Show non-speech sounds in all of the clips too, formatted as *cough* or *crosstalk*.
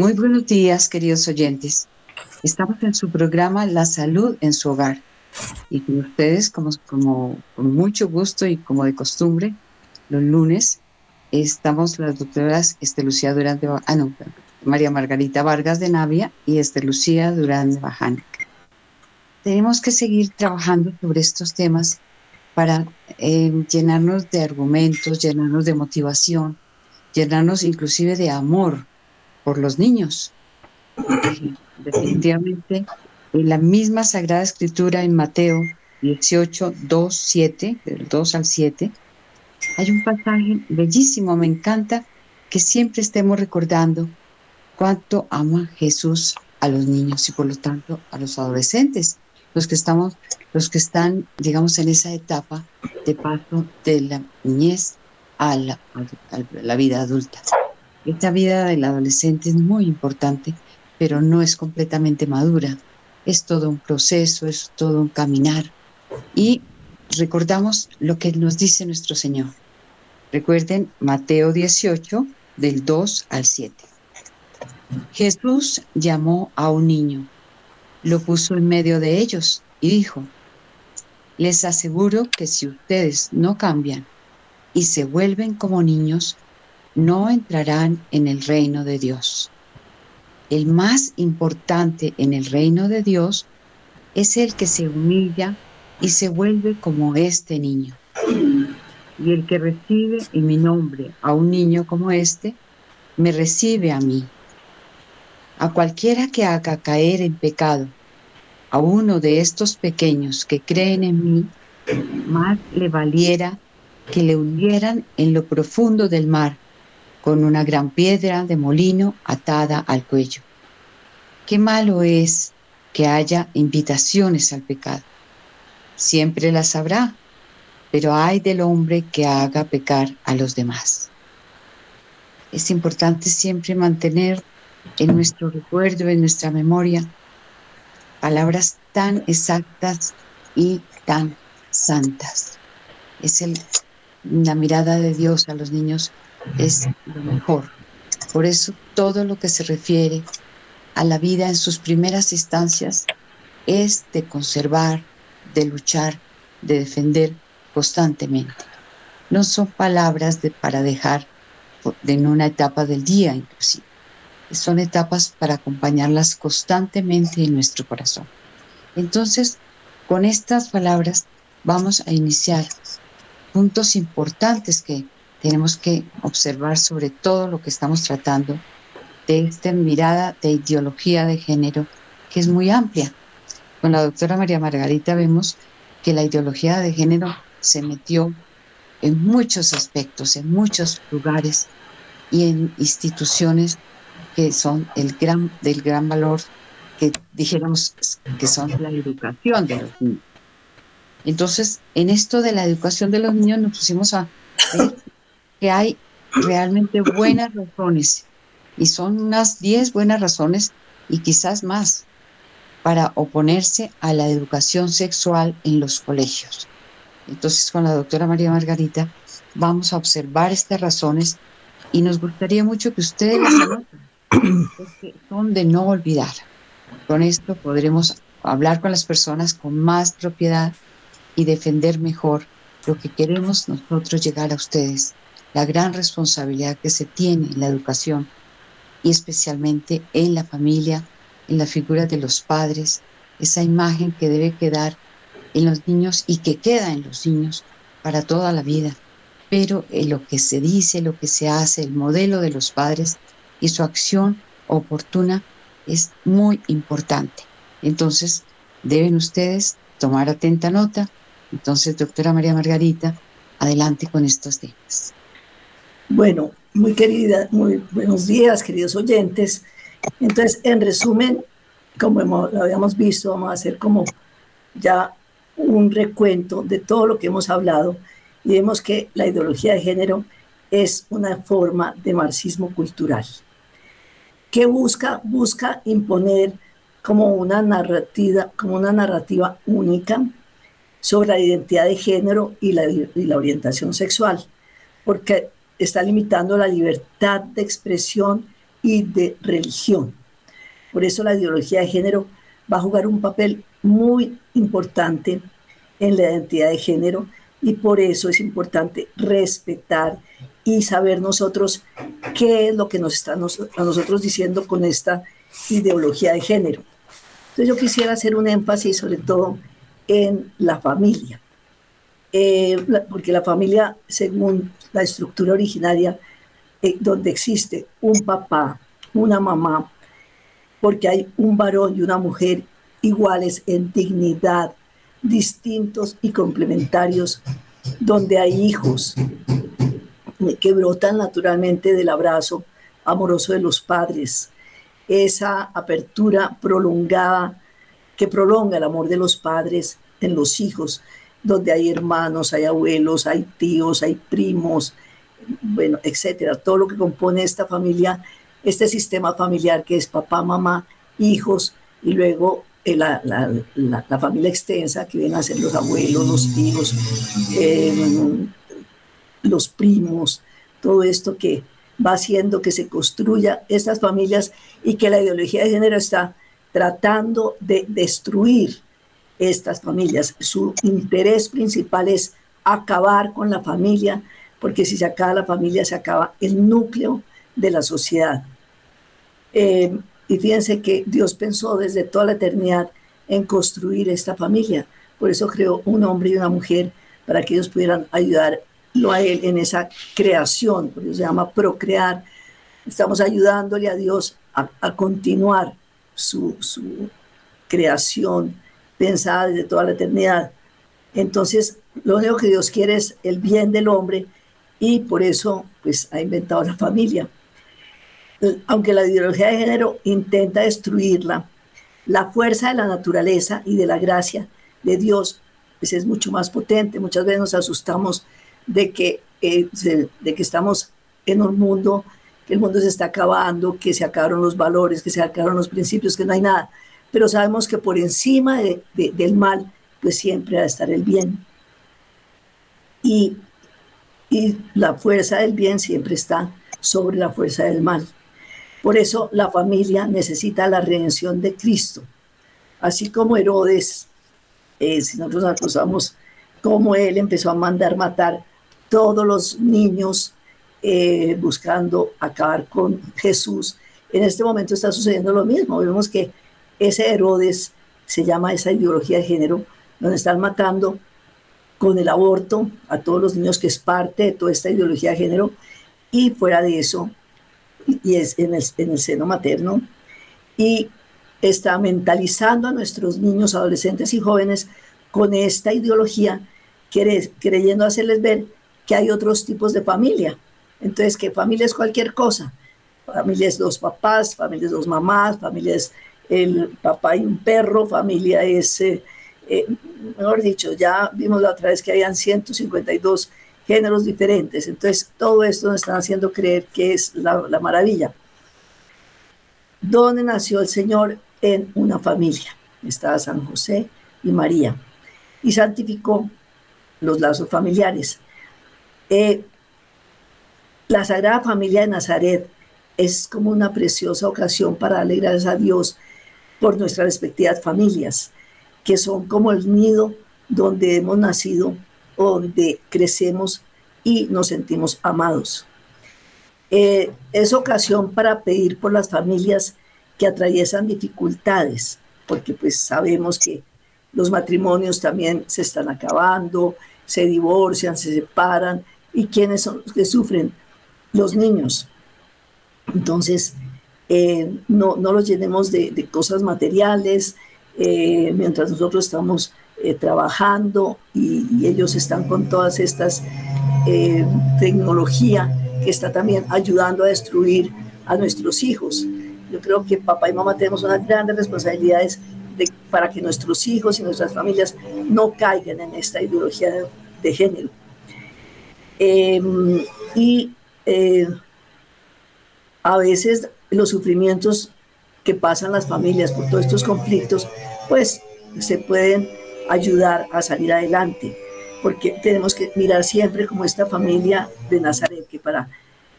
Muy buenos días, queridos oyentes. Estamos en su programa La Salud en su Hogar. Y con ustedes, como, con mucho gusto y como de costumbre, los lunes estamos las doctoras Estelucía Durán de ah, no, María Margarita Vargas de Navia y Estelucía Durán de Baján. Tenemos que seguir trabajando sobre estos temas para eh, llenarnos de argumentos, llenarnos de motivación, llenarnos inclusive de amor por los niños. Definitivamente, en la misma Sagrada Escritura en Mateo 18, 2, 7, del 2 al 7, hay un pasaje bellísimo, me encanta que siempre estemos recordando cuánto ama Jesús a los niños y por lo tanto a los adolescentes, los que estamos, los que están, digamos, en esa etapa de paso de la niñez a la, a la vida adulta. Esta vida del adolescente es muy importante, pero no es completamente madura. Es todo un proceso, es todo un caminar. Y recordamos lo que nos dice nuestro Señor. Recuerden Mateo 18, del 2 al 7. Jesús llamó a un niño, lo puso en medio de ellos y dijo, les aseguro que si ustedes no cambian y se vuelven como niños, no entrarán en el reino de Dios. El más importante en el reino de Dios es el que se humilla y se vuelve como este niño. Y el que recibe en mi nombre a un niño como este, me recibe a mí. A cualquiera que haga caer en pecado a uno de estos pequeños que creen en mí, más le valiera que le hundieran en lo profundo del mar con una gran piedra de molino atada al cuello. Qué malo es que haya invitaciones al pecado. Siempre las habrá, pero hay del hombre que haga pecar a los demás. Es importante siempre mantener en nuestro recuerdo, en nuestra memoria, palabras tan exactas y tan santas. Es el, la mirada de Dios a los niños es lo mejor. Por eso todo lo que se refiere a la vida en sus primeras instancias es de conservar, de luchar, de defender constantemente. No son palabras de, para dejar en una etapa del día inclusive. Son etapas para acompañarlas constantemente en nuestro corazón. Entonces, con estas palabras vamos a iniciar puntos importantes que tenemos que observar sobre todo lo que estamos tratando de esta mirada de ideología de género que es muy amplia. Con la doctora María Margarita vemos que la ideología de género se metió en muchos aspectos, en muchos lugares y en instituciones que son el gran, del gran valor que dijéramos que son la educación de los niños. Entonces, en esto de la educación de los niños nos pusimos a ver que hay realmente *coughs* buenas razones, y son unas 10 buenas razones y quizás más, para oponerse a la educación sexual en los colegios. Entonces, con la doctora María Margarita vamos a observar estas razones y nos gustaría mucho que ustedes las anoten, porque son de no olvidar. Con esto podremos hablar con las personas con más propiedad y defender mejor lo que queremos nosotros llegar a ustedes la gran responsabilidad que se tiene en la educación y especialmente en la familia, en la figura de los padres, esa imagen que debe quedar en los niños y que queda en los niños para toda la vida. Pero en lo que se dice, lo que se hace, el modelo de los padres y su acción oportuna es muy importante. Entonces, deben ustedes tomar atenta nota. Entonces, doctora María Margarita, adelante con estos temas. Bueno, muy querida, muy buenos días, queridos oyentes. Entonces, en resumen, como lo habíamos visto, vamos a hacer como ya un recuento de todo lo que hemos hablado. Y vemos que la ideología de género es una forma de marxismo cultural. Que busca busca imponer como una narrativa como una narrativa única sobre la identidad de género y la, y la orientación sexual. Porque está limitando la libertad de expresión y de religión. Por eso la ideología de género va a jugar un papel muy importante en la identidad de género y por eso es importante respetar y saber nosotros qué es lo que nos está a nosotros diciendo con esta ideología de género. Entonces yo quisiera hacer un énfasis sobre todo en la familia, eh, porque la familia, según la estructura originaria, eh, donde existe un papá, una mamá, porque hay un varón y una mujer iguales en dignidad, distintos y complementarios, donde hay hijos que brotan naturalmente del abrazo amoroso de los padres, esa apertura prolongada que prolonga el amor de los padres en los hijos, donde hay hermanos, hay abuelos, hay tíos, hay primos, bueno, etcétera, todo lo que compone esta familia, este sistema familiar que es papá, mamá, hijos y luego eh, la, la, familia extensa que vienen a ser los abuelos, los tíos, eh, los primos, todo esto que va haciendo que se construya estas familias y que la ideología de género está tratando de destruir estas familias. Su interés principal es acabar con la familia, porque si se acaba la familia se acaba el núcleo de la sociedad. Eh, y fíjense que Dios pensó desde toda la eternidad en construir esta familia. Por eso creó un hombre y una mujer para que ellos pudieran ayudarlo a Él en esa creación, por se llama procrear. Estamos ayudándole a Dios a, continuar su, su creación pensada desde toda la eternidad. Entonces, lo único que Dios quiere es el bien del hombre y por eso pues ha inventado la familia aunque la ideología de género intenta destruirla, la fuerza de la naturaleza y de la gracia de Dios pues es mucho más potente. Muchas veces nos asustamos de que, eh, de que estamos en un mundo, que el mundo se está acabando, que se acabaron los valores, que se acabaron los principios, que no hay nada. Pero sabemos que por encima del mal, pues siempre va a estar el bien. Y, y la fuerza del bien siempre está sobre la fuerza del mal. Por eso la familia necesita la redención de Cristo. Así como Herodes, eh, si nosotros acusamos cómo él empezó a mandar matar todos los niños eh, buscando acabar con Jesús, en este momento está sucediendo lo mismo. Vemos que ese Herodes se llama esa ideología de género, donde están matando con el aborto a todos los niños, que es parte de toda esta ideología de género, y fuera de eso, y es en el, en el seno materno, y está mentalizando a nuestros niños, adolescentes y jóvenes con esta ideología, creyendo hacerles ver que hay otros tipos de familia. Entonces, que familia es cualquier cosa. Familia es dos papás, familia es dos mamás, familia es el papá y un perro, familia es, eh, mejor dicho, ya vimos la otra vez que habían 152 géneros diferentes. Entonces, todo esto nos está haciendo creer que es la, la maravilla. ¿Dónde nació el Señor? En una familia. Estaba San José y María. Y santificó los lazos familiares. Eh, la Sagrada Familia de Nazaret es como una preciosa ocasión para darle gracias a Dios por nuestras respectivas familias, que son como el nido donde hemos nacido donde crecemos y nos sentimos amados. Eh, es ocasión para pedir por las familias que atraviesan dificultades, porque pues sabemos que los matrimonios también se están acabando, se divorcian, se separan, y quienes son los que sufren, los niños. Entonces, eh, no, no los llenemos de, cosas materiales, eh, mientras nosotros estamos eh, trabajando y, ellos están con todas estas tecnología que está también ayudando a destruir a nuestros hijos. Yo creo que papá y mamá tenemos unas grandes responsabilidades de, para que nuestros hijos y nuestras familias no caigan en esta ideología de, género. Em, y a veces los sufrimientos que pasan las familias por todos estos conflictos, pues se pueden ayudar a salir adelante, porque tenemos que mirar siempre como esta familia de Nazaret, que para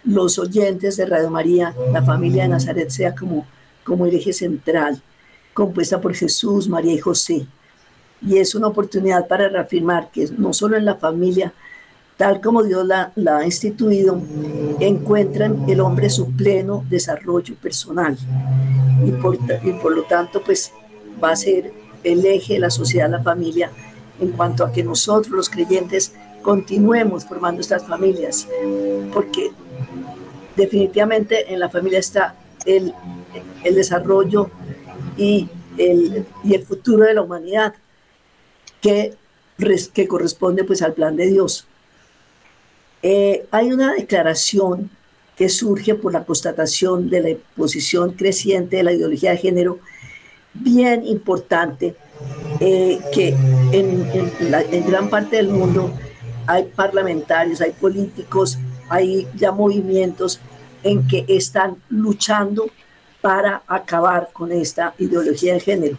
los oyentes de Radio María, la familia de Nazaret sea como, como el eje central, compuesta por Jesús, María y José. Y es una oportunidad para reafirmar que no solo en la familia, tal como Dios la, ha instituido, encuentran el hombre su pleno desarrollo personal. Y por, y por lo tanto, pues va a ser el eje de la sociedad, la familia, en cuanto a que nosotros los creyentes continuemos formando estas familias, porque definitivamente en la familia está el, el desarrollo y el, y el futuro de la humanidad, que, que corresponde pues al plan de Dios. Eh, hay una declaración que surge por la constatación de la posición creciente de la ideología de género, bien importante, eh, que en, en gran parte del mundo hay parlamentarios, hay políticos, hay ya movimientos en que están luchando para acabar con esta ideología de género.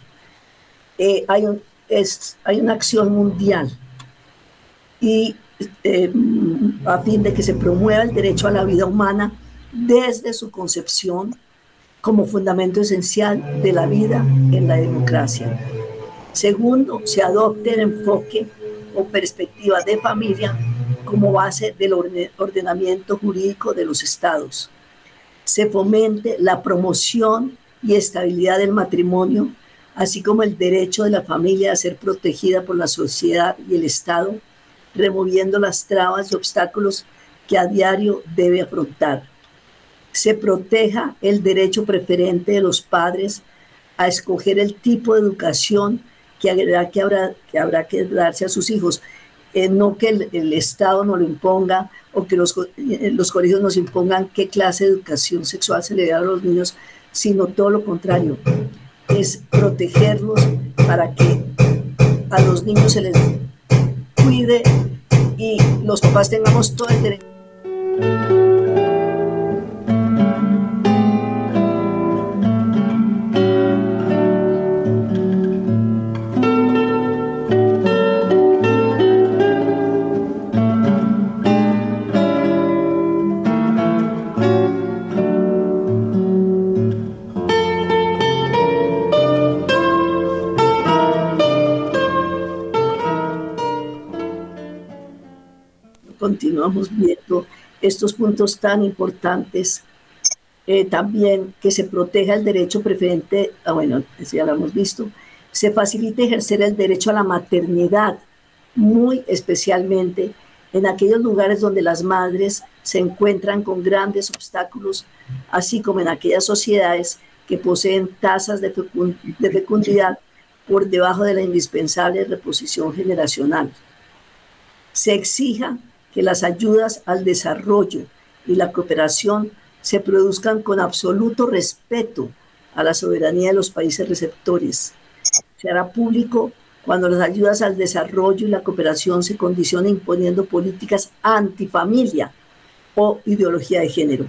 Eh, hay, un, es, hay una acción mundial y eh, a fin de que se promueva el derecho a la vida humana desde su concepción como fundamento esencial de la vida en la democracia. Segundo, se adopte el enfoque o perspectiva de familia como base del ordenamiento jurídico de los estados. Se fomente la promoción y estabilidad del matrimonio, así como el derecho de la familia a ser protegida por la sociedad y el Estado, removiendo las trabas y obstáculos que a diario debe afrontar. Se proteja el derecho preferente de los padres a escoger el tipo de educación que habrá que, que, habrá que darse a sus hijos. Eh, no que el, Estado no lo imponga o que los, eh, los colegios nos impongan qué clase de educación sexual se le da a los niños, sino todo lo contrario, es protegerlos para que a los niños se les cuide y los papás tengamos todo el derecho. Continuamos viendo estos puntos tan importantes. Eh, también que se proteja el derecho preferente, ah, bueno, ya lo hemos visto, se facilite ejercer el derecho a la maternidad, muy especialmente en aquellos lugares donde las madres se encuentran con grandes obstáculos, así como en aquellas sociedades que poseen tasas de, de fecundidad por debajo de la indispensable reposición generacional. Se exija que las ayudas al desarrollo y la cooperación se produzcan con absoluto respeto a la soberanía de los países receptores. Se hará público cuando las ayudas al desarrollo y la cooperación se condicionen imponiendo políticas antifamilia o ideología de género.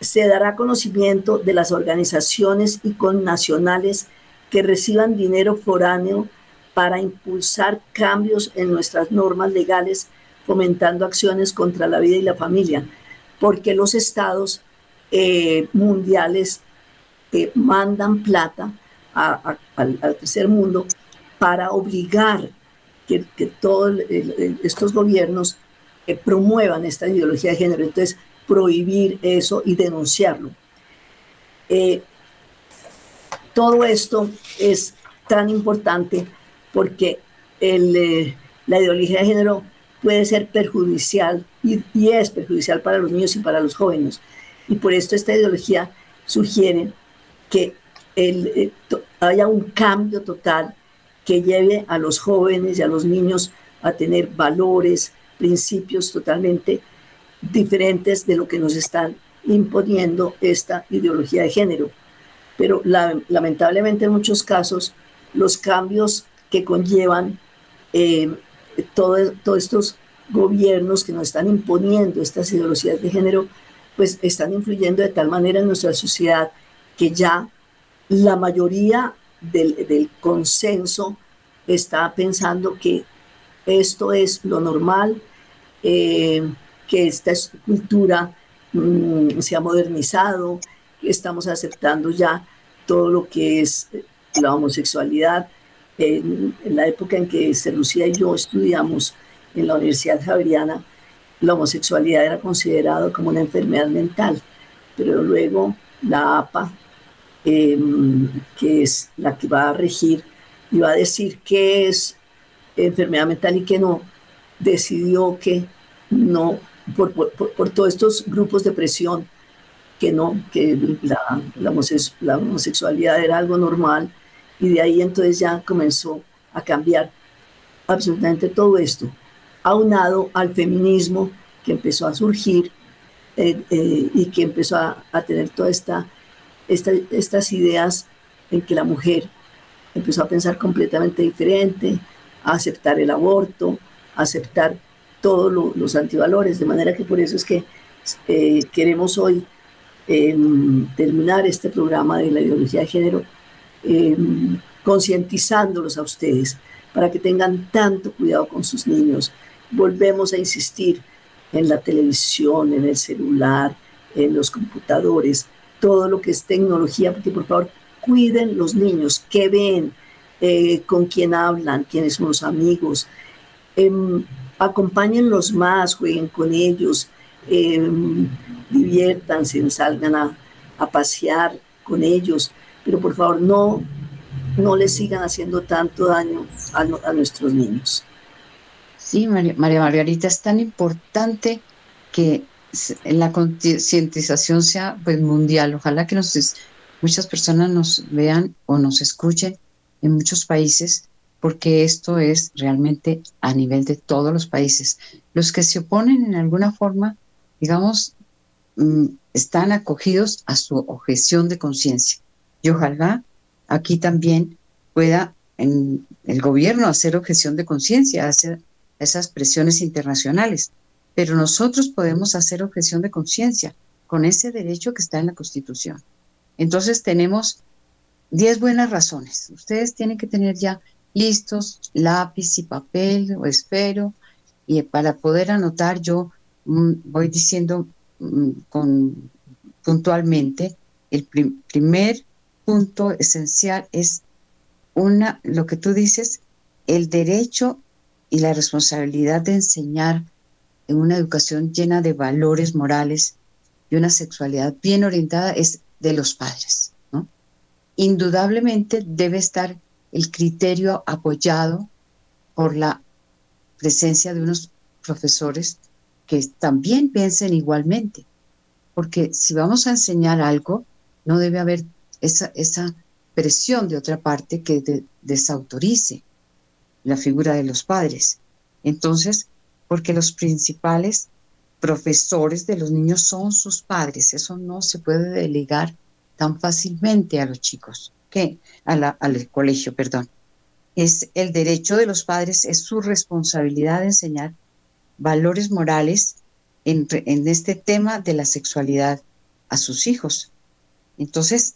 Se dará conocimiento de las organizaciones y connacionales que reciban dinero foráneo para impulsar cambios en nuestras normas legales fomentando acciones contra la vida y la familia, porque los estados eh, mundiales eh, mandan plata al, tercer mundo para obligar que, todos estos gobiernos eh, promuevan esta ideología de género. Entonces, prohibir eso y denunciarlo. todo esto es tan importante porque la ideología de género puede ser perjudicial y, es perjudicial para los niños y para los jóvenes. Y por esto esta ideología sugiere que eh, haya un cambio total que lleve a los jóvenes y a los niños a tener valores, principios totalmente diferentes de lo que nos están imponiendo esta ideología de género. Pero lamentablemente en muchos casos los cambios que conllevan eh, todos estos gobiernos que nos están imponiendo estas ideologías de género, pues están influyendo de tal manera en nuestra sociedad que ya la mayoría del, consenso está pensando que esto es lo normal, eh, que esta cultura mm, se ha modernizado, estamos aceptando ya todo lo que es la homosexualidad. En, la época en que Lucía y yo estudiamos en la Universidad Javeriana, la homosexualidad era considerado como una enfermedad mental, pero luego la APA, em, que es la que va a regir y va a decir qué es enfermedad mental y qué no, decidió que no, por, por, todos estos grupos de presión, que no, que la, la, homosexualidad era algo normal y de ahí entonces ya comenzó a cambiar absolutamente todo esto, aunado al feminismo que empezó a surgir eh, eh, y que empezó a, tener todas esta, estas ideas en que la mujer empezó a pensar completamente diferente, a aceptar el aborto, a aceptar todos los antivalores, de manera que por eso es que eh, queremos hoy em, terminar este programa de la ideología de género em, concientizándolos a ustedes para que tengan tanto cuidado con sus niños. Volvemos a insistir en la televisión, en el celular, en los computadores, todo lo que es tecnología, porque por favor cuiden los niños, qué ven, eh, con quién hablan, quiénes son los amigos. Eh, acompáñenlos más, jueguen con ellos, em, diviértanse, salgan a, pasear con ellos, pero por favor no, no les sigan haciendo tanto daño a, nuestros niños. Sí, María, María Margarita, es tan importante que la concientización sea pues, mundial. Ojalá que nos muchas personas nos vean o nos escuchen en muchos países porque esto es realmente a nivel de todos los países. Los que se oponen en alguna forma, digamos, mm, están acogidos a su objeción de conciencia. Y ojalá aquí también pueda en el gobierno hacer objeción de conciencia, hacer esas presiones internacionales. Pero nosotros podemos hacer objeción de conciencia con ese derecho que está en la Constitución. Entonces tenemos 10 buenas razones. Ustedes tienen que tener ya listos lápiz y papel o esfero y para poder anotar yo mm, voy diciendo mm, con, puntualmente el primer punto esencial es una lo que tú dices el derecho y la responsabilidad de enseñar en una educación llena de valores morales y una sexualidad bien orientada es de los padres. Indudablemente debe estar el criterio apoyado por la presencia de unos profesores que también piensen igualmente. Porque si vamos a enseñar algo, no debe haber esa, esa presión de otra parte que desautorice la figura de los padres. Entonces, porque los principales profesores de los niños son sus padres. Eso no se puede delegar tan fácilmente a los chicos, que al colegio, perdón. Es el derecho de los padres, es su responsabilidad de enseñar valores morales en, este tema de la sexualidad a sus hijos. Entonces,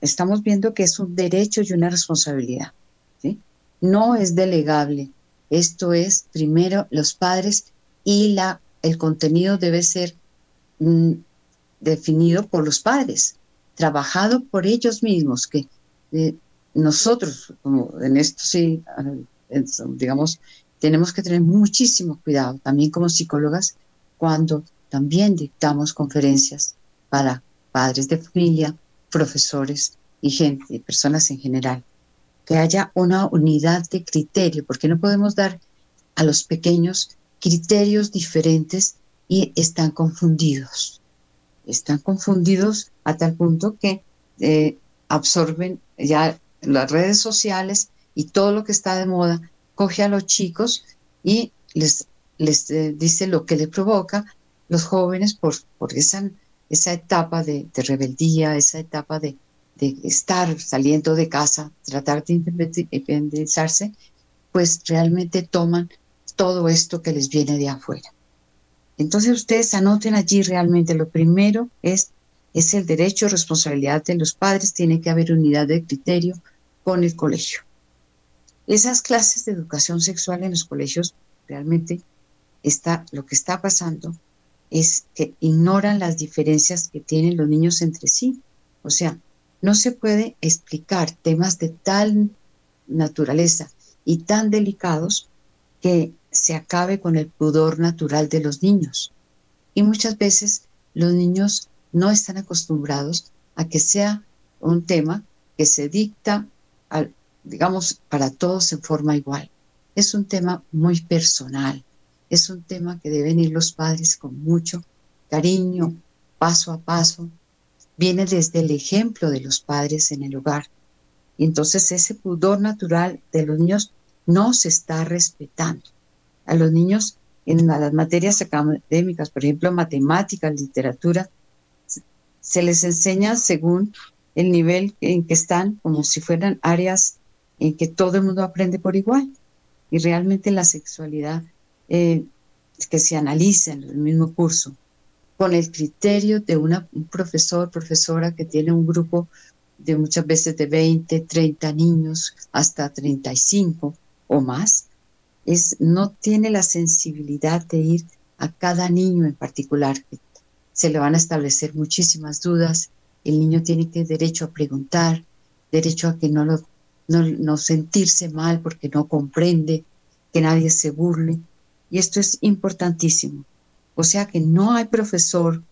estamos viendo que es un derecho y una responsabilidad. No es delegable. Esto es primero los padres y la el contenido debe ser mm, definido por los padres, trabajado por ellos mismos, que eh, nosotros, como en esto sí, digamos, tenemos que tener muchísimo cuidado, también como psicólogas, cuando también dictamos conferencias para padres de familia, profesores y gente, personas en general, que haya una unidad de criterio, porque no podemos dar a los pequeños criterios diferentes y están confundidos. Están confundidos a tal punto que eh, absorben ya las redes sociales y todo lo que está de moda, coge a los chicos y les, les eh, dice lo que le provoca los jóvenes por, por esa, esa etapa de, rebeldía, esa etapa de, de, estar saliendo de casa, tratar de independizarse, pues realmente toman todo esto que les viene de afuera. Entonces ustedes anoten allí realmente lo primero es, es el derecho, responsabilidad de los padres, tiene que haber unidad de criterio con el colegio. Esas clases de educación sexual en los colegios realmente está lo que está pasando es que ignoran las diferencias que tienen los niños entre sí. O sea, no se puede explicar temas de tal naturaleza y tan delicados que se acabe con el pudor natural de los niños. Y muchas veces los niños no están acostumbrados a que sea un tema que se dicta, digamos, para todos en forma igual. Es un tema muy personal, es un tema que deben ir los padres con mucho cariño, paso a paso. Viene desde el ejemplo de los padres en el hogar. Y entonces ese pudor natural de los niños no se está respetando. A los niños en las materias académicas, por ejemplo, matemáticas, literatura, se les enseña según el nivel en que están, como si fueran áreas en que todo el mundo aprende por igual. Y realmente la sexualidad eh, que se analiza en el mismo curso, con el criterio de una, un profesor, profesora que tiene un grupo de muchas veces de 20, 30 niños, hasta 35 o más, es, no tiene la sensibilidad de ir a cada niño en particular. Se le van a establecer muchísimas dudas. El niño tiene que derecho a preguntar, derecho a que no, lo, no, no sentirse mal porque no comprende, que nadie se burle. Y esto es importantísimo. O sea que no hay profesor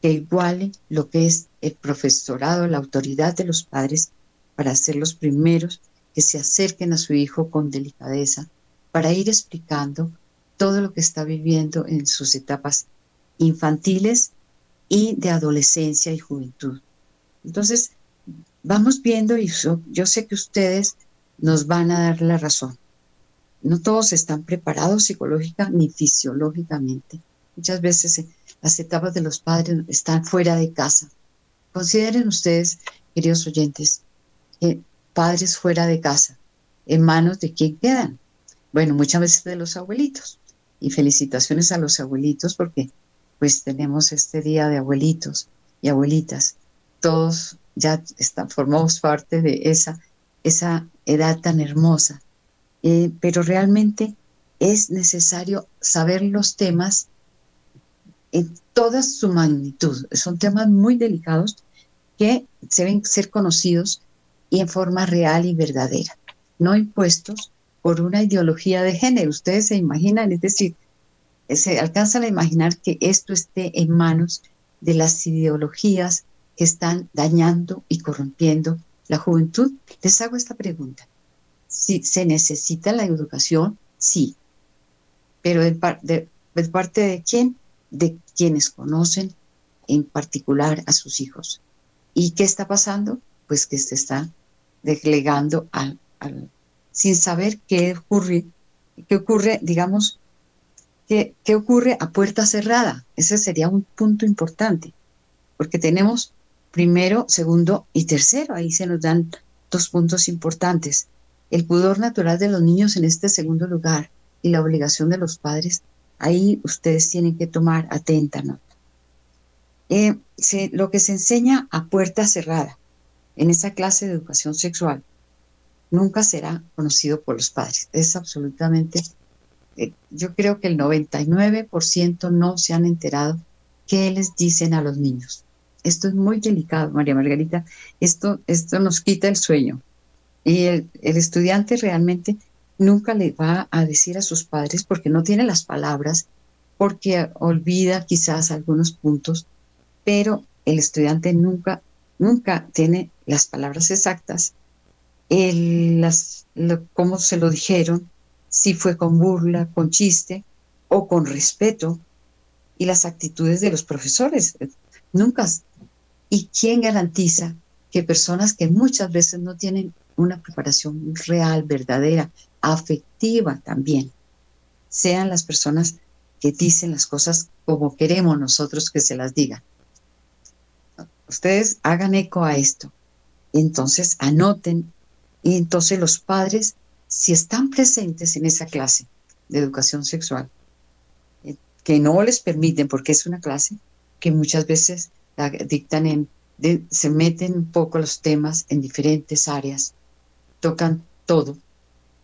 que iguale lo que es el profesorado, la autoridad de los padres para ser los primeros que se acerquen a su hijo con delicadeza, para ir explicando todo lo que está viviendo en sus etapas infantiles y de adolescencia y juventud. Entonces, vamos viendo y yo sé que ustedes nos van a dar la razón. No todos están preparados psicológica ni fisiológicamente. Muchas veces eh, las etapas de los padres están fuera de casa. Consideren ustedes, queridos oyentes, que padres fuera de casa, en manos de quién quedan. Bueno, muchas veces de los abuelitos. Y felicitaciones a los abuelitos porque pues tenemos este día de abuelitos y abuelitas. Todos ya están, formamos parte de esa, esa edad tan hermosa eh, pero realmente es necesario saber los temas en toda su magnitud. Son temas muy delicados que deben ser conocidos y en forma real y verdadera, no impuestos por una ideología de género. Ustedes se imaginan, es decir, se alcanzan a imaginar que esto esté en manos de las ideologías que están dañando y corrompiendo la juventud. Les hago esta pregunta. Si se necesita la educación, sí. Pero de, parte de quién? De quienes conocen en particular a sus hijos. ¿Y qué está pasando? Pues que se está delegando al, sin saber qué ocurre, qué ocurre, digamos, qué, qué ocurre a puerta cerrada. Ese sería un punto importante, porque tenemos primero, segundo y tercero. Ahí se nos dan dos puntos importantes el pudor natural de los niños en este segundo lugar y la obligación de los padres, ahí ustedes tienen que tomar atenta nota. Eh, lo que se enseña a puerta cerrada en esa clase de educación sexual nunca será conocido por los padres. Es absolutamente, eh, yo creo que el 99% no se han enterado qué les dicen a los niños. Esto es muy delicado, María Margarita. Esto, esto nos quita el sueño. Y el, estudiante realmente nunca le va a decir a sus padres porque no tiene las palabras, porque olvida quizás algunos puntos, pero el estudiante nunca, nunca tiene las palabras exactas, el, las, cómo se lo dijeron, si fue con burla, con chiste o con respeto, y las actitudes de los profesores. Nunca. ¿Y quién garantiza que personas que muchas veces no tienen una preparación real, verdadera, afectiva también. Sean las personas que dicen las cosas como queremos nosotros que se las digan. Ustedes hagan eco a esto. Entonces anoten y entonces los padres, si están presentes en esa clase de educación sexual, eh, que no les permiten, porque es una clase que muchas veces la dictan en, se meten un poco los temas en diferentes áreas tocan todo.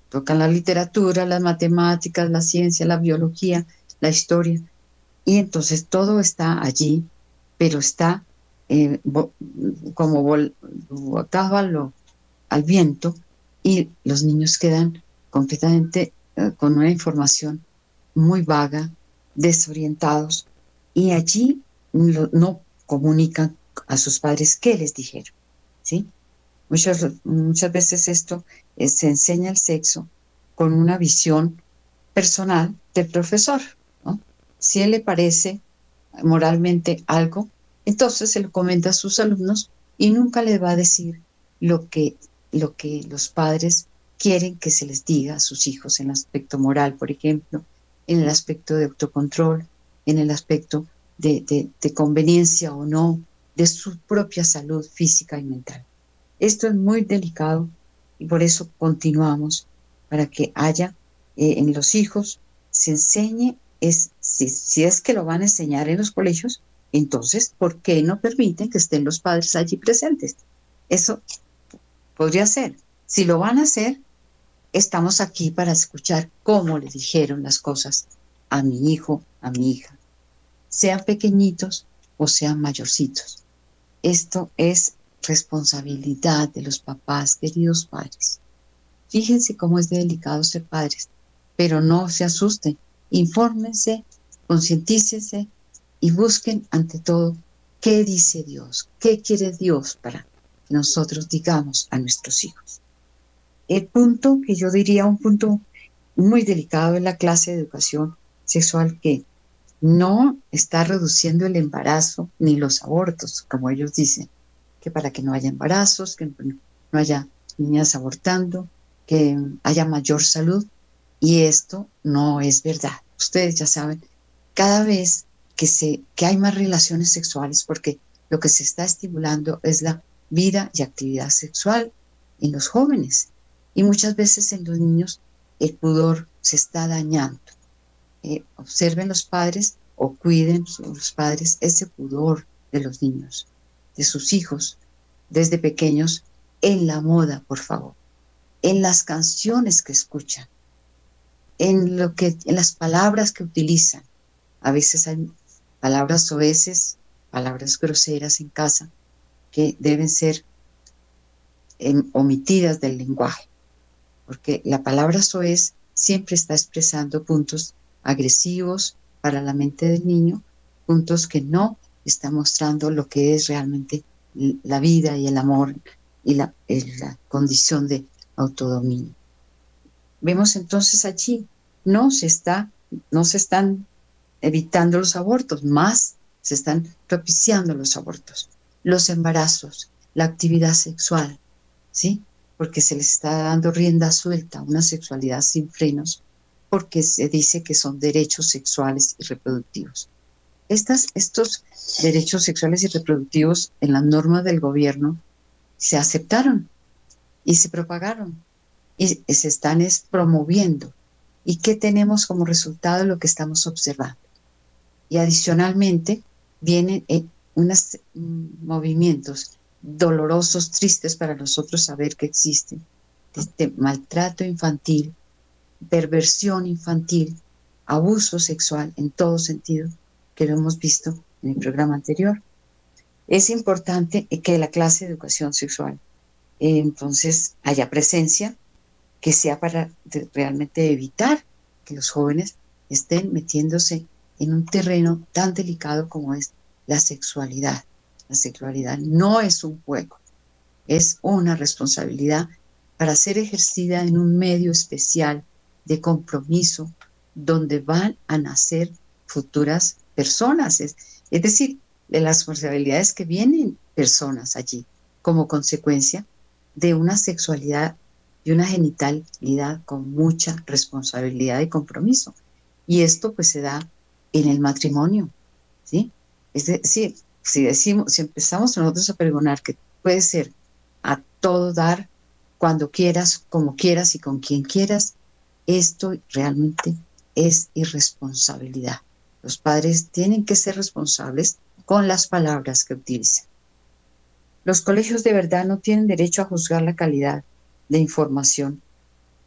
Tocan la literatura, las matemáticas, la ciencia, la biología, la historia. Y entonces todo está allí, pero está eh, como al, al viento y los niños quedan completamente eh, con una información muy vaga, desorientados, y allí no comunican a sus padres qué les dijeron. ¿sí? Muchas, muchas veces esto eh, se enseña el sexo con una visión personal del profesor. Si él le parece moralmente algo, entonces se lo comenta a sus alumnos y nunca les va a decir lo que, lo que los padres quieren que se les diga a sus hijos en el aspecto moral, por ejemplo, en el aspecto de autocontrol, en el aspecto de, conveniencia o no de su propia salud física y mental. Esto es muy delicado y por eso continuamos para que haya eh, en los hijos, se enseñe, es, si, si, es que lo van a enseñar en los colegios, entonces, ¿por qué no permiten que estén los padres allí presentes? Eso podría ser. Si lo van a hacer, estamos aquí para escuchar cómo le dijeron las cosas a mi hijo, a mi hija, sean pequeñitos o sean mayorcitos. Esto es responsabilidad de los papás, queridos padres. Fíjense cómo es delicado ser padres, pero no se asusten, infórmense, concientícense y busquen ante todo qué dice Dios, qué quiere Dios para que nosotros digamos a nuestros hijos. El punto que yo diría, un punto muy delicado en la clase de educación sexual que no está reduciendo el embarazo ni los abortos, como ellos dicen, que para que no haya embarazos, que no haya niñas abortando, que haya mayor salud. Y esto no es verdad. Ustedes ya saben, cada vez que, se, que hay más relaciones sexuales, porque lo que se está estimulando es la vida y actividad sexual en los jóvenes. Y muchas veces en los niños el pudor se está dañando. Eh, observen los padres o cuiden los padres ese pudor de los niños, de sus hijos, desde pequeños, en la moda, por favor, en las canciones que escuchan, en, lo que, en las palabras que utilizan. A veces hay palabras soeces, palabras groseras en casa que deben ser em, omitidas del lenguaje porque la palabra soez siempre está expresando puntos agresivos para la mente del niño, puntos que no están mostrando lo que es realmente la vida y el amor y la, la condición de autodominio. Vemos entonces allí, no se, está, no se están evitando los abortos, más se están propiciando los abortos, los embarazos, la actividad sexual, ¿sí? porque se les está dando rienda suelta una sexualidad sin frenos, porque se dice que son derechos sexuales y reproductivos. Estos derechos sexuales y reproductivos en las normas del gobierno se aceptaron y se propagaron y se están promoviendo. ¿Y qué tenemos como resultado lo que estamos observando? Y adicionalmente vienen eh, unos mm, movimientos dolorosos, tristes para nosotros saber que existen. Este maltrato infantil, perversión infantil, abuso sexual en todo sentido, que lo hemos visto en el programa anterior. Es importante que la clase de educación sexual eh, entonces haya presencia, que sea para realmente evitar que los jóvenes estén metiéndose en un terreno tan delicado como es la sexualidad. La sexualidad no es un juego, es una responsabilidad para ser ejercida en un medio especial de compromiso donde van a nacer futuras personas. Es, decir, de las responsabilidades que vienen personas allí como consecuencia de una sexualidad y una genitalidad con mucha responsabilidad y compromiso. Y esto pues se da en el matrimonio, ¿sí? Es decir, si decimos, si empezamos nosotros a pregonar que puede ser a todo dar, cuando quieras, como quieras y con quien quieras, esto realmente es irresponsabilidad. Los padres tienen que ser responsables con las palabras que utilizan. Los colegios de verdad no tienen derecho a juzgar la calidad de información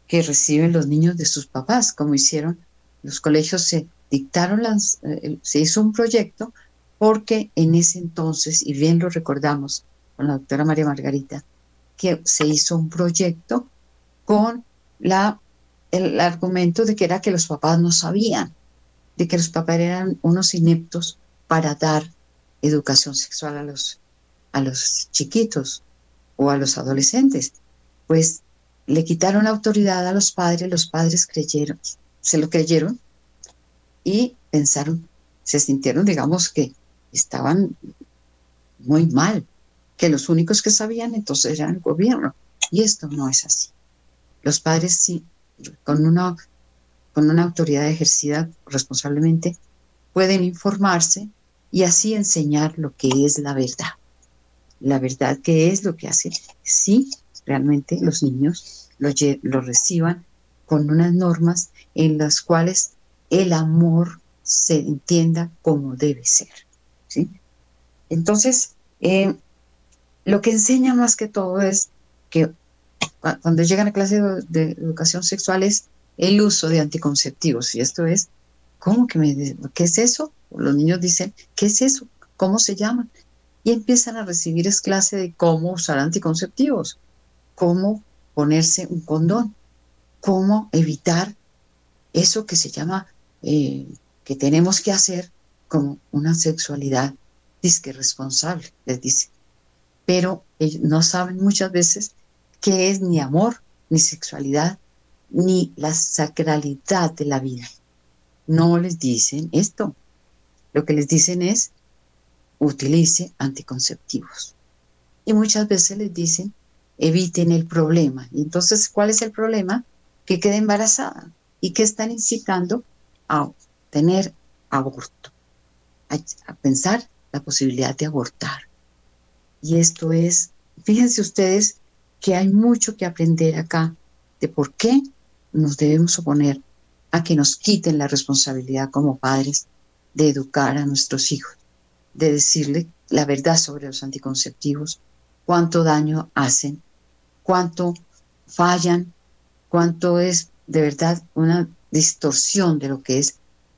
que reciben los niños de sus papás, como hicieron los colegios se dictaron las, eh, se hizo un proyecto porque en ese entonces, y bien lo recordamos con la doctora María Margarita, que se hizo un proyecto con la, el argumento de que era que los papás no sabían, de que los papás eran unos ineptos para dar educación sexual a los, a los chiquitos o a los adolescentes. Pues le quitaron la autoridad a los padres, los padres creyeron, se lo creyeron y pensaron, se sintieron, digamos, que estaban muy mal, que los únicos que sabían entonces eran el gobierno. Y esto no es así. Los padres sí, con una, con una autoridad ejercida responsablemente, pueden informarse y así enseñar lo que es la verdad. La verdad que es lo que hace. Sí, realmente los niños lo, lo reciban con unas normas en las cuales el amor se entienda como debe ser. ¿sí? Entonces, eh, lo que enseña más que todo es que cuando llegan a clase de, educación sexual es el uso de anticonceptivos. Y esto es, ¿cómo que me, qué es eso? Los niños dicen, ¿qué es eso? ¿Cómo se llama? Y empiezan a recibir es clase de cómo usar anticonceptivos, cómo ponerse un condón, cómo evitar eso que se llama eh, que tenemos que hacer como una sexualidad disque responsable, les dice. Pero ellos no saben muchas veces qué es ni amor, ni sexualidad, ni la sacralidad de la vida. No les dicen esto. Lo que les dicen es, utilice anticonceptivos. Y muchas veces les dicen, eviten el problema. Y entonces, ¿cuál es el problema? Que quede embarazada y que están incitando a tener aborto, a, pensar la posibilidad de abortar. Y esto es, fíjense ustedes que hay mucho que aprender acá de por qué nos debemos oponer a que nos quiten la responsabilidad como padres de educar a nuestros hijos, de decirle la verdad sobre los anticonceptivos, cuánto daño hacen, cuánto fallan, cuánto es de verdad una distorsión de lo que es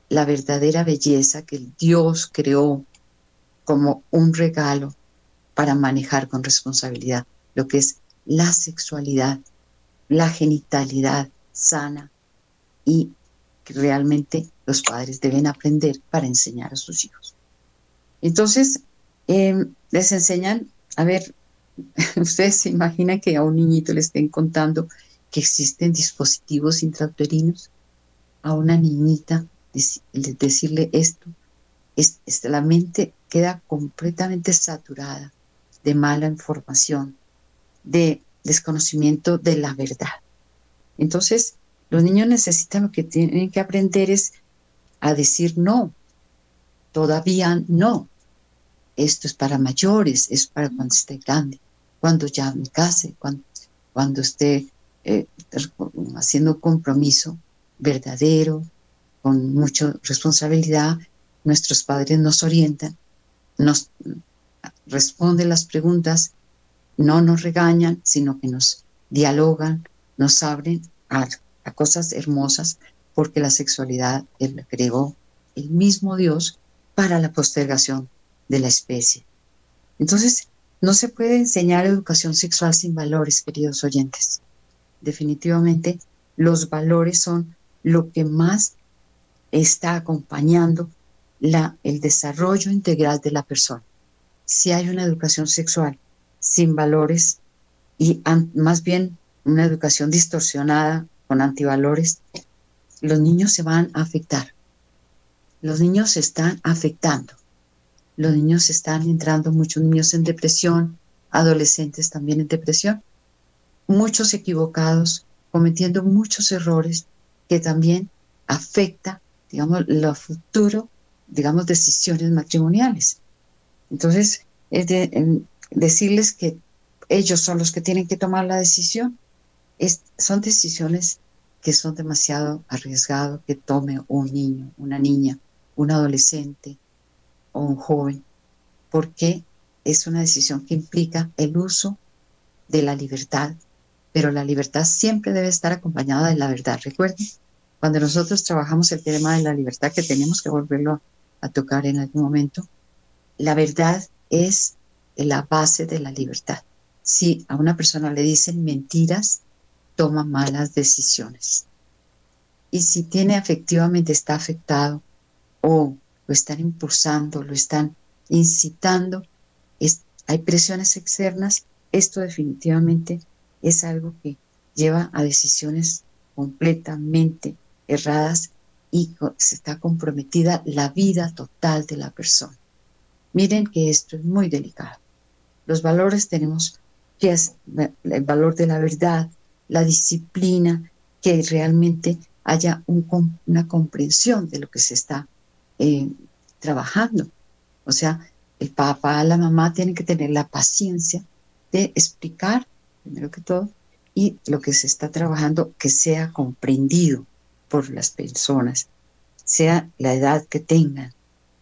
la verdadera belleza que Dios creó como un regalo para manejar con responsabilidad lo que es la sexualidad, la genitalidad sana y que realmente los padres deben aprender para enseñar a sus hijos. Entonces, em, les enseñan, a ver, *laughs* ustedes se imaginan que a un niñito le estén contando que existen dispositivos intrauterinos a una niñita, decirle esto, es, la mente queda completamente saturada de mala información, de desconocimiento de la verdad. Entonces, los niños necesitan lo que tienen que aprender es a decir no, todavía no. Esto es para mayores, es para cuando esté grande, cuando ya me case, cuando, cuando esté eh, haciendo compromiso verdadero, con mucha responsabilidad. Nuestros padres nos orientan, nos responden las preguntas, no nos regañan, sino que nos dialogan, nos abren a, cosas hermosas, porque la sexualidad la creó el mismo Dios para la postergación de la especie. Entonces, no se puede enseñar educación sexual sin valores, queridos oyentes definitivamente los valores son lo que más está acompañando el desarrollo integral de la persona. Si hay una educación sexual sin valores y más bien una educación distorsionada con antivalores, los niños se van a afectar. Los niños se están afectando. Los niños están entrando, muchos niños en depresión, adolescentes también en depresión, muchos equivocados, cometiendo muchos errores que también afecta, digamos, lo futuro, digamos, decisiones matrimoniales. Entonces, es de, decirles que ellos son los que tienen que tomar la decisión. Son decisiones que son demasiado arriesgadas que tome un niño, una niña, un adolescente o un joven, porque es una decisión que implica el uso de la libertad pero la libertad siempre debe estar acompañada de la verdad. Recuerden, Cuando nosotros trabajamos el tema de la libertad, que tenemos que volverlo a tocar en algún momento, la verdad es la base de la libertad. Si a una persona le dicen mentiras, toma malas decisiones. Y si tiene efectivamente está afectado o lo están impulsando, lo están incitando, hay presiones externas, esto definitivamente es algo que lleva a decisiones completamente erradas y se está comprometida la vida total de la persona. Miren que esto es muy delicado. Los valores tenemos que es el valor de la verdad, la disciplina, que realmente haya una comprensión de lo que se está eh, trabajando. O sea, el papá, la mamá tienen que tener la paciencia de explicar, primero que todo, y lo que se está trabajando que sea comprendido por las personas, sea la edad que tengan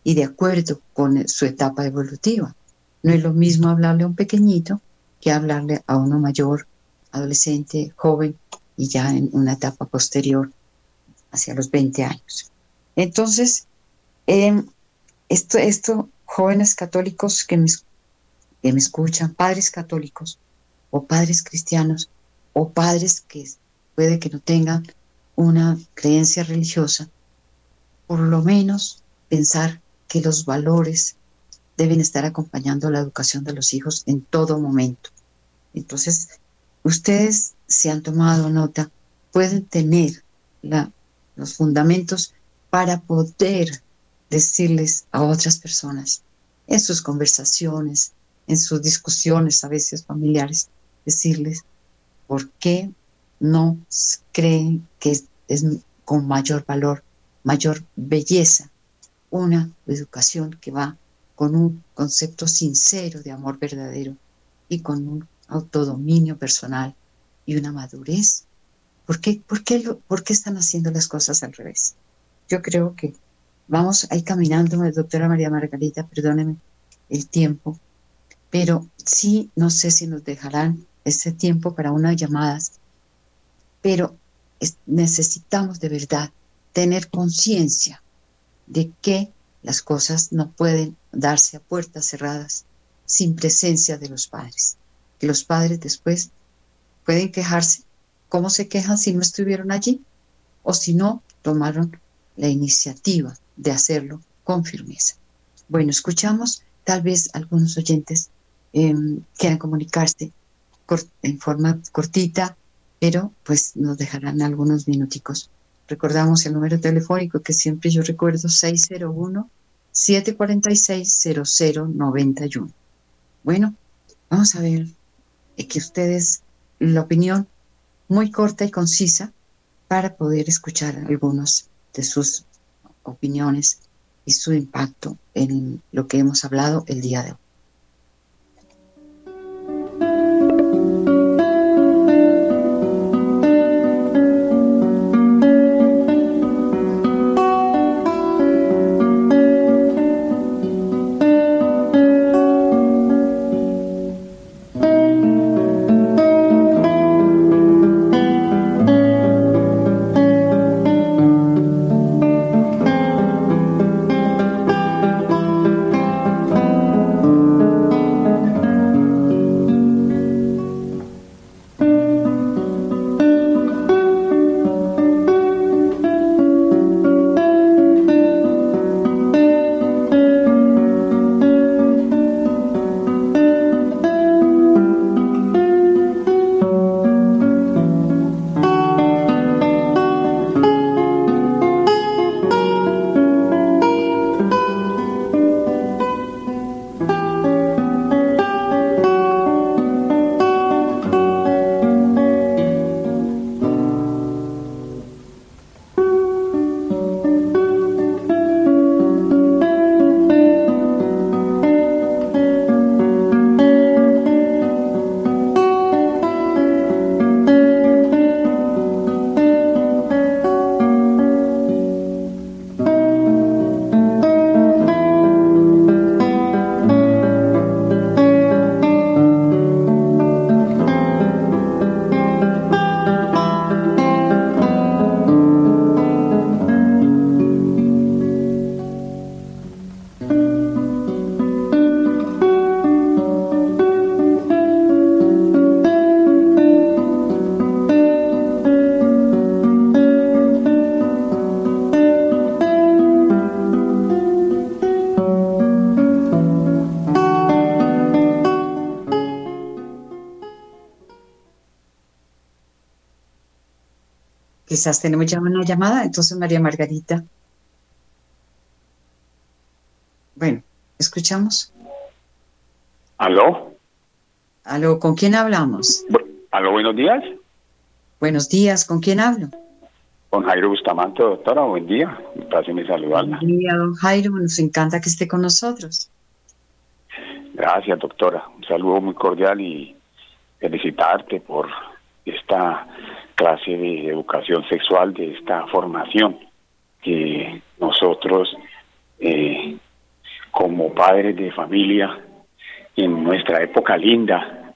y de acuerdo con su etapa evolutiva. No es lo mismo hablarle a un pequeñito que hablarle a uno mayor, adolescente, joven y ya en una etapa posterior, hacia los 20 años. Entonces, esto, esto, jóvenes católicos que me, que me escuchan, padres católicos o padres cristianos, o padres que puede que no tengan una creencia religiosa, por lo menos pensar que los valores deben estar acompañando la educación de los hijos en todo momento. Entonces, ustedes se han tomado nota, pueden tener los fundamentos para poder decirles a otras personas en sus conversaciones, en sus discusiones a veces familiares, decirles ¿Por qué no creen que es, con mayor valor, mayor belleza, una educación que va con un concepto sincero de amor verdadero y con un autodominio personal y una madurez? ¿Por qué, por qué, por qué están haciendo las cosas al revés? Yo creo que vamos ahí caminando, doctora María Margarita, perdóneme el tiempo, pero sí, no sé si nos dejarán ese tiempo para unas llamadas, pero necesitamos de verdad tener conciencia de que las cosas no pueden darse a puertas cerradas sin presencia de los padres. Que los padres después pueden quejarse. ¿Cómo se quejan si no estuvieron allí? O si no, tomaron la iniciativa de hacerlo con firmeza. Bueno, escuchamos, tal vez algunos oyentes eh, quieran comunicarse en forma cortita, pero pues nos dejarán algunos minuticos. Recordamos el número telefónico que siempre yo recuerdo, 601-746-0091. Bueno, vamos a ver que ustedes, la opinión muy corta y concisa para poder escuchar algunos de sus opiniones y su impacto en lo que hemos hablado el día de hoy. Quizás tenemos ya una llamada, entonces María Margarita. Bueno, escuchamos. ¿Aló? ¿Aló? ¿Con quién hablamos? ¿Aló? Buenos días. Buenos días, ¿con quién hablo? Con Jairo Bustamante, doctora, buen día. Me saludarla. Buen día, don Jairo, nos encanta que esté con nosotros. Gracias, doctora. Un saludo muy cordial y felicitarte por esta clase de educación sexual, de esta formación que nosotros, eh, como padres de familia, en nuestra época linda,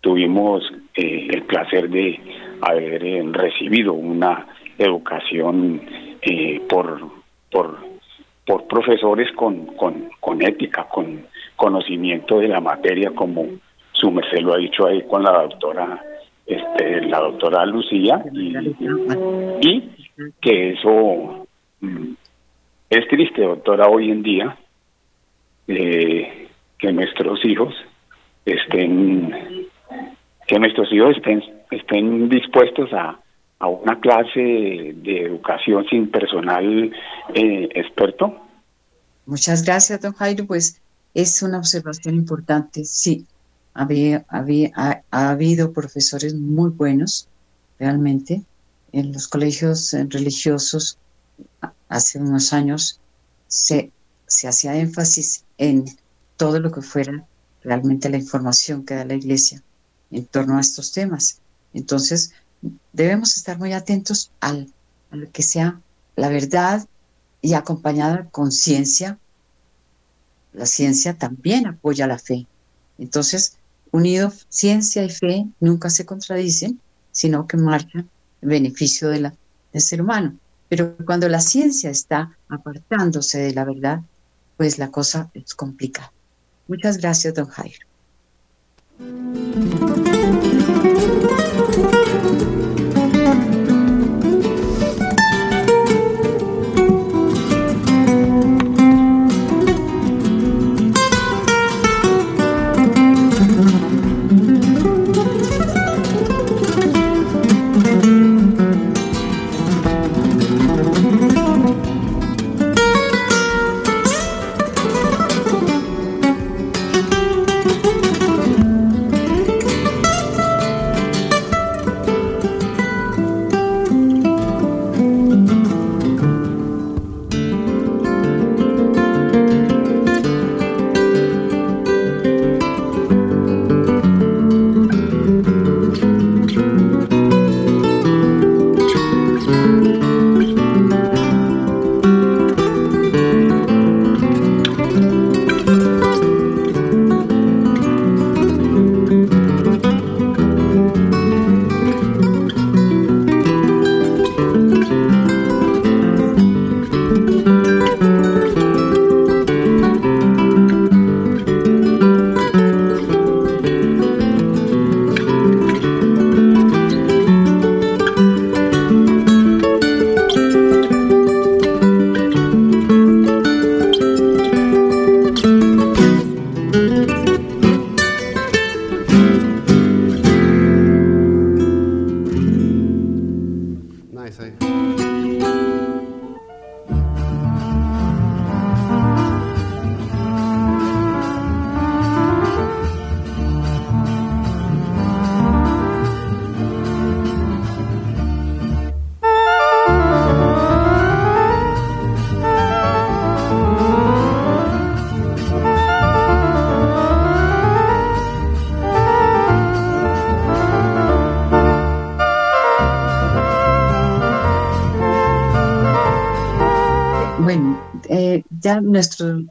tuvimos eh, el placer de haber eh, recibido una educación por, por, por profesores con, con, con ética, con conocimiento de la materia, como su merced lo ha dicho ahí con la doctora este, la doctora Lucía y, que eso mm, es triste doctora hoy en día eh, que nuestros hijos estén que nuestros hijos estén estén dispuestos a, a una clase de educación sin personal eh, experto. Muchas gracias don Jairo. Pues es una observación importante. Sí había, había, ha, habido profesores muy buenos, realmente, en los colegios eh, religiosos. Hace unos años se, se hacía énfasis en todo lo que fuera realmente la información que da la iglesia en torno a estos temas. Entonces, debemos estar muy atentos al, a lo que sea la verdad y acompañada con ciencia. La ciencia también apoya la fe. Entonces, unido ciencia y fe nunca se contradicen, sino que marchan en beneficio de del ser humano. Pero cuando la ciencia está apartándose de la verdad, pues la cosa es complicada. Muchas gracias, don Jairo.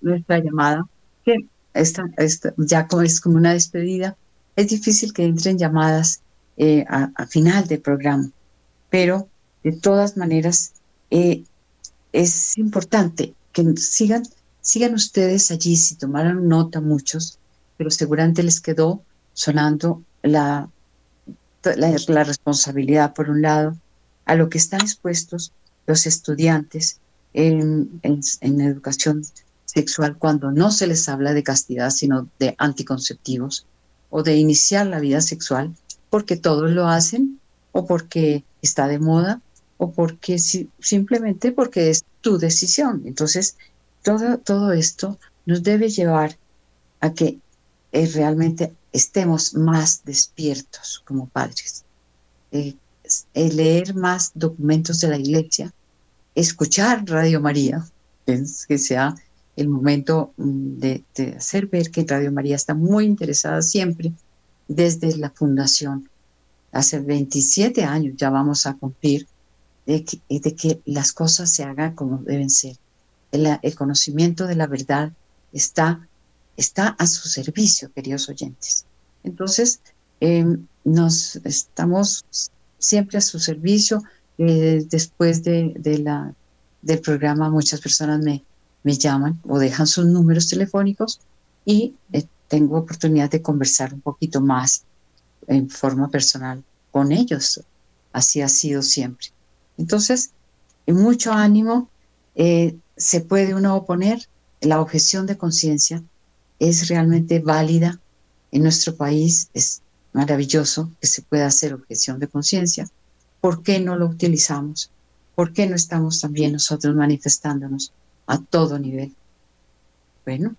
Nuestra llamada, que esta, esta, ya es como una despedida, es difícil que entren llamadas eh, a, final del programa, pero de todas maneras eh, es importante que sigan, sigan ustedes allí, si tomaron nota muchos, pero seguramente les quedó sonando la, la responsabilidad, por un lado, a lo que están expuestos los estudiantes en, educación sexual cuando no se les habla de castidad, sino de anticonceptivos o de iniciar la vida sexual, porque todos lo hacen o porque está de moda o porque simplemente porque es tu decisión. Entonces, todo, todo esto nos debe llevar a que eh, realmente estemos más despiertos como padres. Eh, eh, leer más documentos de la iglesia, escuchar Radio María, que sea el momento mm, de, hacer ver que Radio María está muy interesada siempre desde la fundación. Hace 27 años ya vamos a cumplir de que, las cosas se hagan como deben ser. El, conocimiento de la verdad está, está a su servicio, queridos oyentes. Entonces, em, nos estamos siempre a su servicio. Después de, del programa, muchas personas me, me llaman o dejan sus números telefónicos y eh, tengo oportunidad de conversar un poquito más en forma personal con ellos. Así ha sido siempre. Entonces, mucho ánimo, eh, se puede uno oponer, la objeción de conciencia es realmente válida en nuestro país, es maravilloso que se pueda hacer objeción de conciencia. ¿Por qué no lo utilizamos? ¿Por qué no estamos también nosotros manifestándonos a todo nivel? Bueno,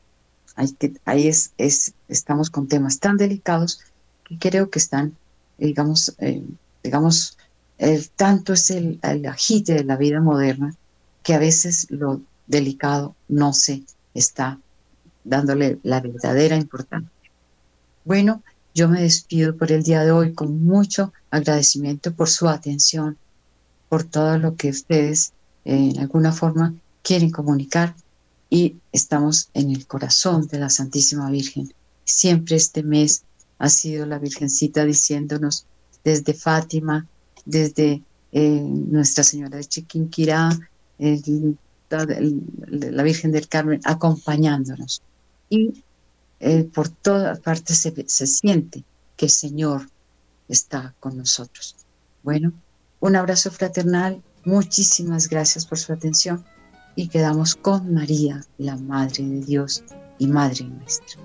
ahí es, estamos con temas tan delicados que creo que están, digamos, eh, digamos, el, tanto es el, el agite de la vida moderna que a veces lo delicado no se está dándole la verdadera importancia. Bueno, yo me despido por el día de hoy con mucho agradecimiento por su atención, por todo lo que ustedes eh, en alguna forma quieren comunicar y estamos en el corazón de la Santísima Virgen. Siempre este mes ha sido la Virgencita diciéndonos desde Fátima, desde eh, Nuestra Señora de Chiquinquirá, la Virgen del Carmen, acompañándonos. Y eh, por todas partes se, se siente que el Señor está con nosotros. Bueno, un abrazo fraternal, muchísimas gracias por su atención y quedamos con María, la Madre de Dios y Madre nuestra.